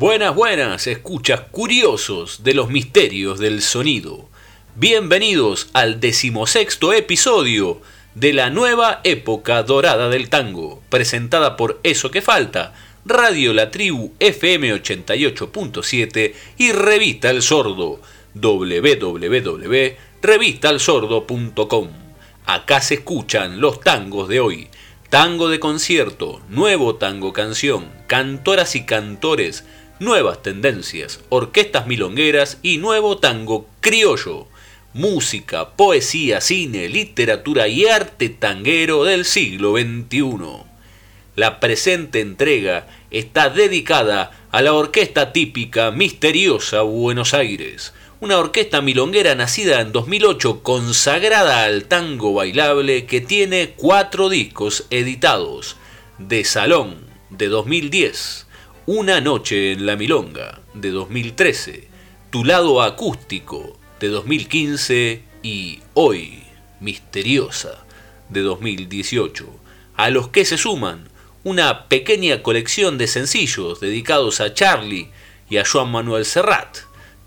Buenas, buenas, escuchas curiosos de los misterios del sonido. Bienvenidos al decimosexto episodio de la nueva época dorada del tango, presentada por Eso que Falta, Radio La Tribu FM 88.7 y Revista El Sordo, www.revistalsordo.com. Acá se escuchan los tangos de hoy, tango de concierto, nuevo tango canción, cantoras y cantores, nuevas tendencias, orquestas milongueras y nuevo tango criollo. Música, poesía, cine, literatura y arte tanguero del siglo XXI. La presente entrega está dedicada a la orquesta típica misteriosa Buenos Aires, una orquesta milonguera nacida en 2008 consagrada al tango bailable que tiene cuatro discos editados, de Salón de 2010, una noche en la Milonga de 2013, Tu lado acústico de 2015 y Hoy Misteriosa de 2018, a los que se suman una pequeña colección de sencillos dedicados a Charlie y a Joan Manuel Serrat,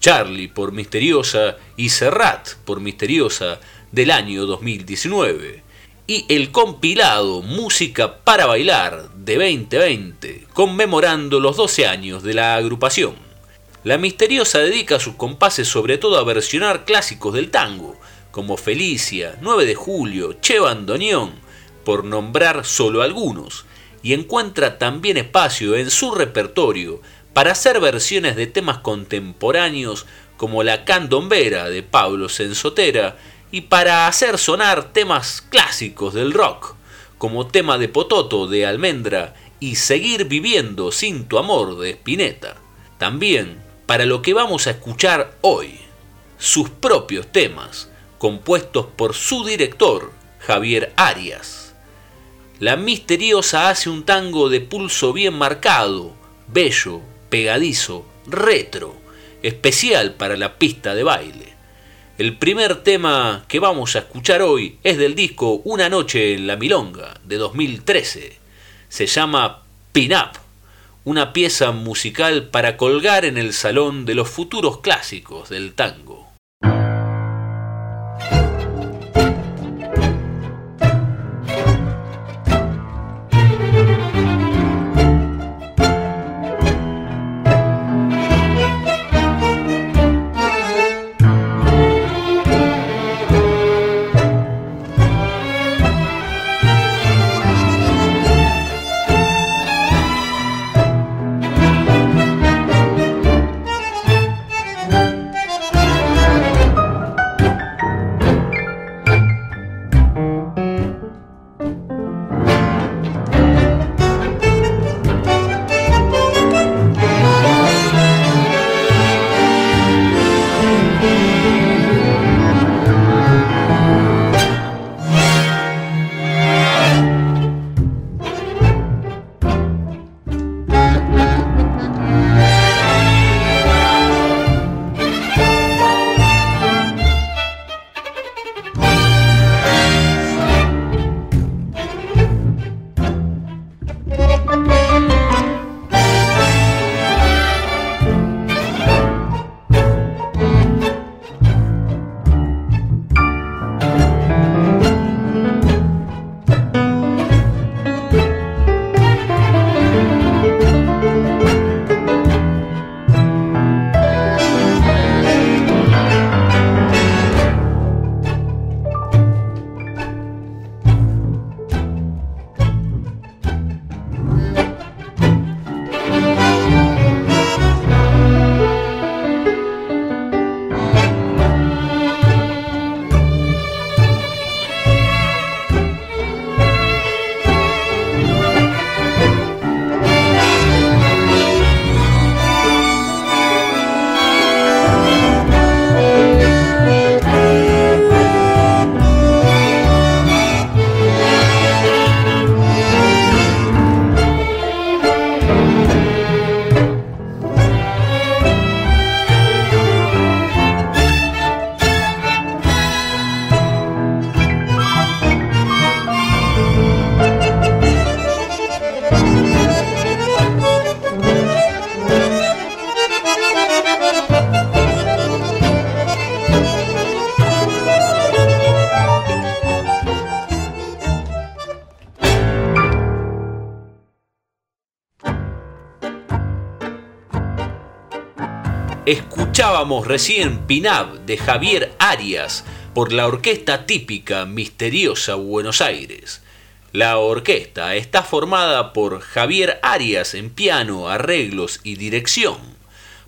Charlie por Misteriosa y Serrat por Misteriosa del año 2019 y el compilado Música para Bailar de 2020, conmemorando los 12 años de la agrupación. La misteriosa dedica sus compases sobre todo a versionar clásicos del tango, como Felicia, 9 de Julio, Che Bandoneón, por nombrar solo algunos, y encuentra también espacio en su repertorio para hacer versiones de temas contemporáneos como la candombera de Pablo Sensotera y para hacer sonar temas clásicos del rock, como tema de Pototo de Almendra y Seguir viviendo sin tu amor de Spinetta. También para lo que vamos a escuchar hoy, sus propios temas, compuestos por su director, Javier Arias. La misteriosa hace un tango de pulso bien marcado, bello, pegadizo, retro, especial para la pista de baile. El primer tema que vamos a escuchar hoy es del disco Una noche en la Milonga de 2013. Se llama Pin Up, una pieza musical para colgar en el salón de los futuros clásicos del tango. Escuchábamos recién Pinab de Javier Arias por la orquesta típica misteriosa Buenos Aires. La orquesta está formada por Javier Arias en piano, arreglos y dirección,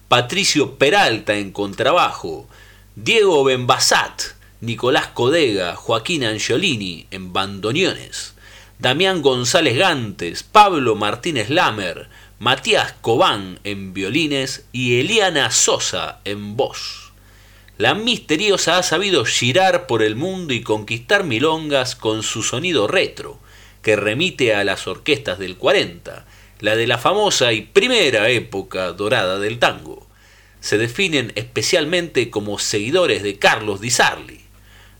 Patricio Peralta en contrabajo, Diego Benbasat, Nicolás Codega, Joaquín Angiolini en bandoneones, Damián González Gantes, Pablo Martínez Lamer, Matías Cobán en violines y Eliana Sosa en voz. La misteriosa ha sabido girar por el mundo y conquistar milongas con su sonido retro, que remite a las orquestas del 40, la de la famosa y primera época dorada del tango. Se definen especialmente como seguidores de Carlos Di Sarli.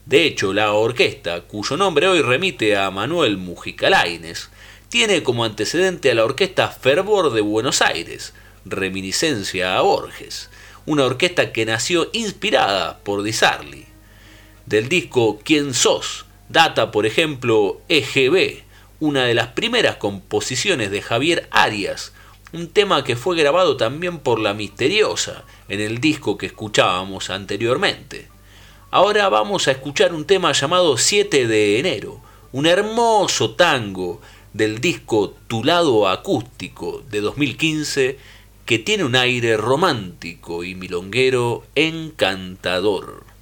De hecho, la orquesta, cuyo nombre hoy remite a Manuel Mujica Lainez, tiene como antecedente a la orquesta Fervor de Buenos Aires, reminiscencia a Borges, una orquesta que nació inspirada por Di Sarli. Del disco ¿Quién sos? data, por ejemplo, EGB, una de las primeras composiciones de Javier Arias, un tema que fue grabado también por La Misteriosa en el disco que escuchábamos anteriormente. Ahora vamos a escuchar un tema llamado 7 de enero, un hermoso tango del disco Tu lado acústico de 2015 que tiene un aire romántico y milonguero encantador.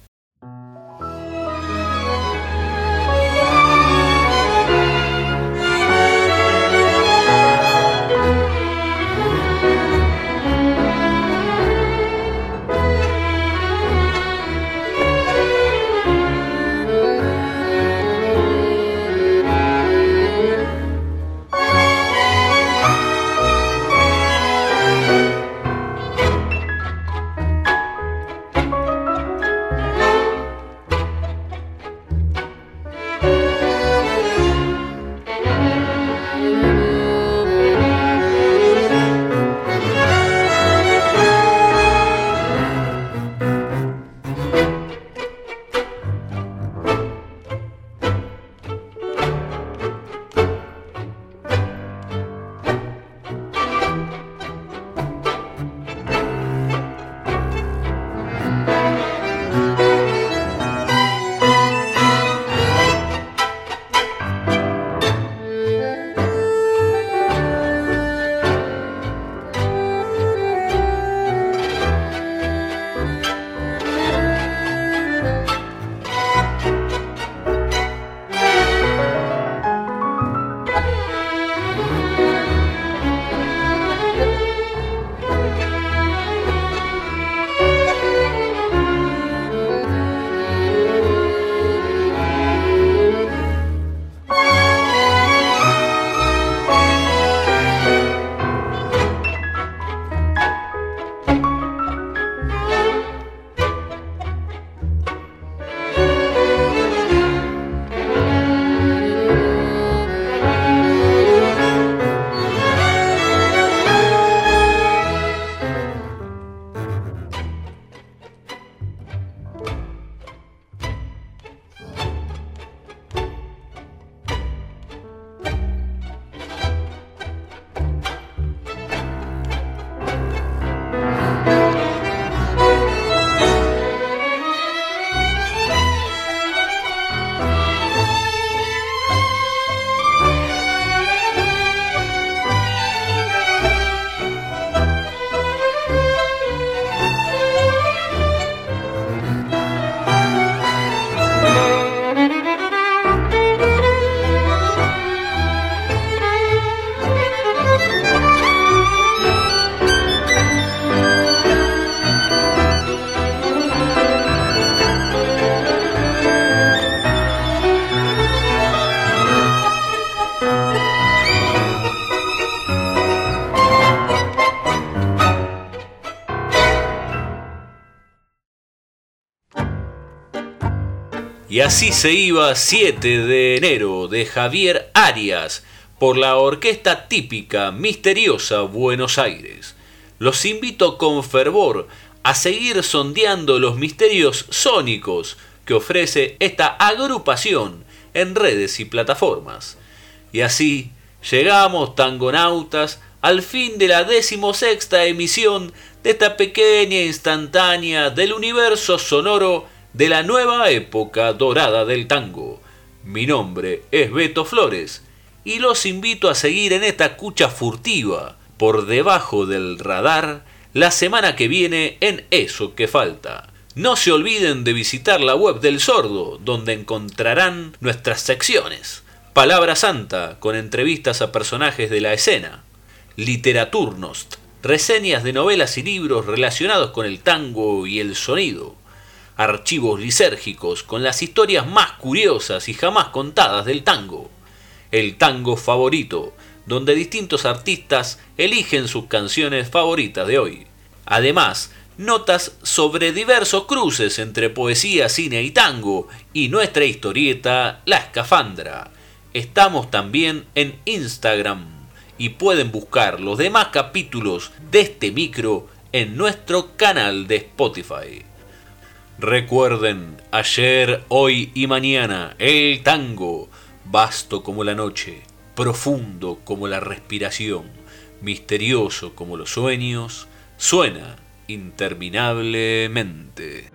Y así se iba 7 de enero de Javier Arias por la orquesta típica misteriosa Buenos Aires. Los invito con fervor a seguir sondeando los misterios sónicos que ofrece esta agrupación en redes y plataformas. Y así llegamos, tangonautas, al fin de la decimosexta emisión de esta pequeña instantánea del universo sonoro de la nueva época dorada del tango. Mi nombre es Beto Flores y los invito a seguir en esta cucha furtiva por debajo del radar la semana que viene en Eso que falta. No se olviden de visitar la web del sordo, donde encontrarán nuestras secciones. Palabra Santa, con entrevistas a personajes de la escena. Literaturnost, reseñas de novelas y libros relacionados con el tango y el sonido. Archivos lisérgicos con las historias más curiosas y jamás contadas del tango. El tango favorito, donde distintos artistas eligen sus canciones favoritas de hoy. Además, notas sobre diversos cruces entre poesía, cine y tango, y nuestra historieta La Escafandra. Estamos también en Instagram y pueden buscar los demás capítulos de este micro en nuestro canal de Spotify. Recuerden, ayer, hoy y mañana, el tango, vasto como la noche, profundo como la respiración, misterioso como los sueños, suena interminablemente.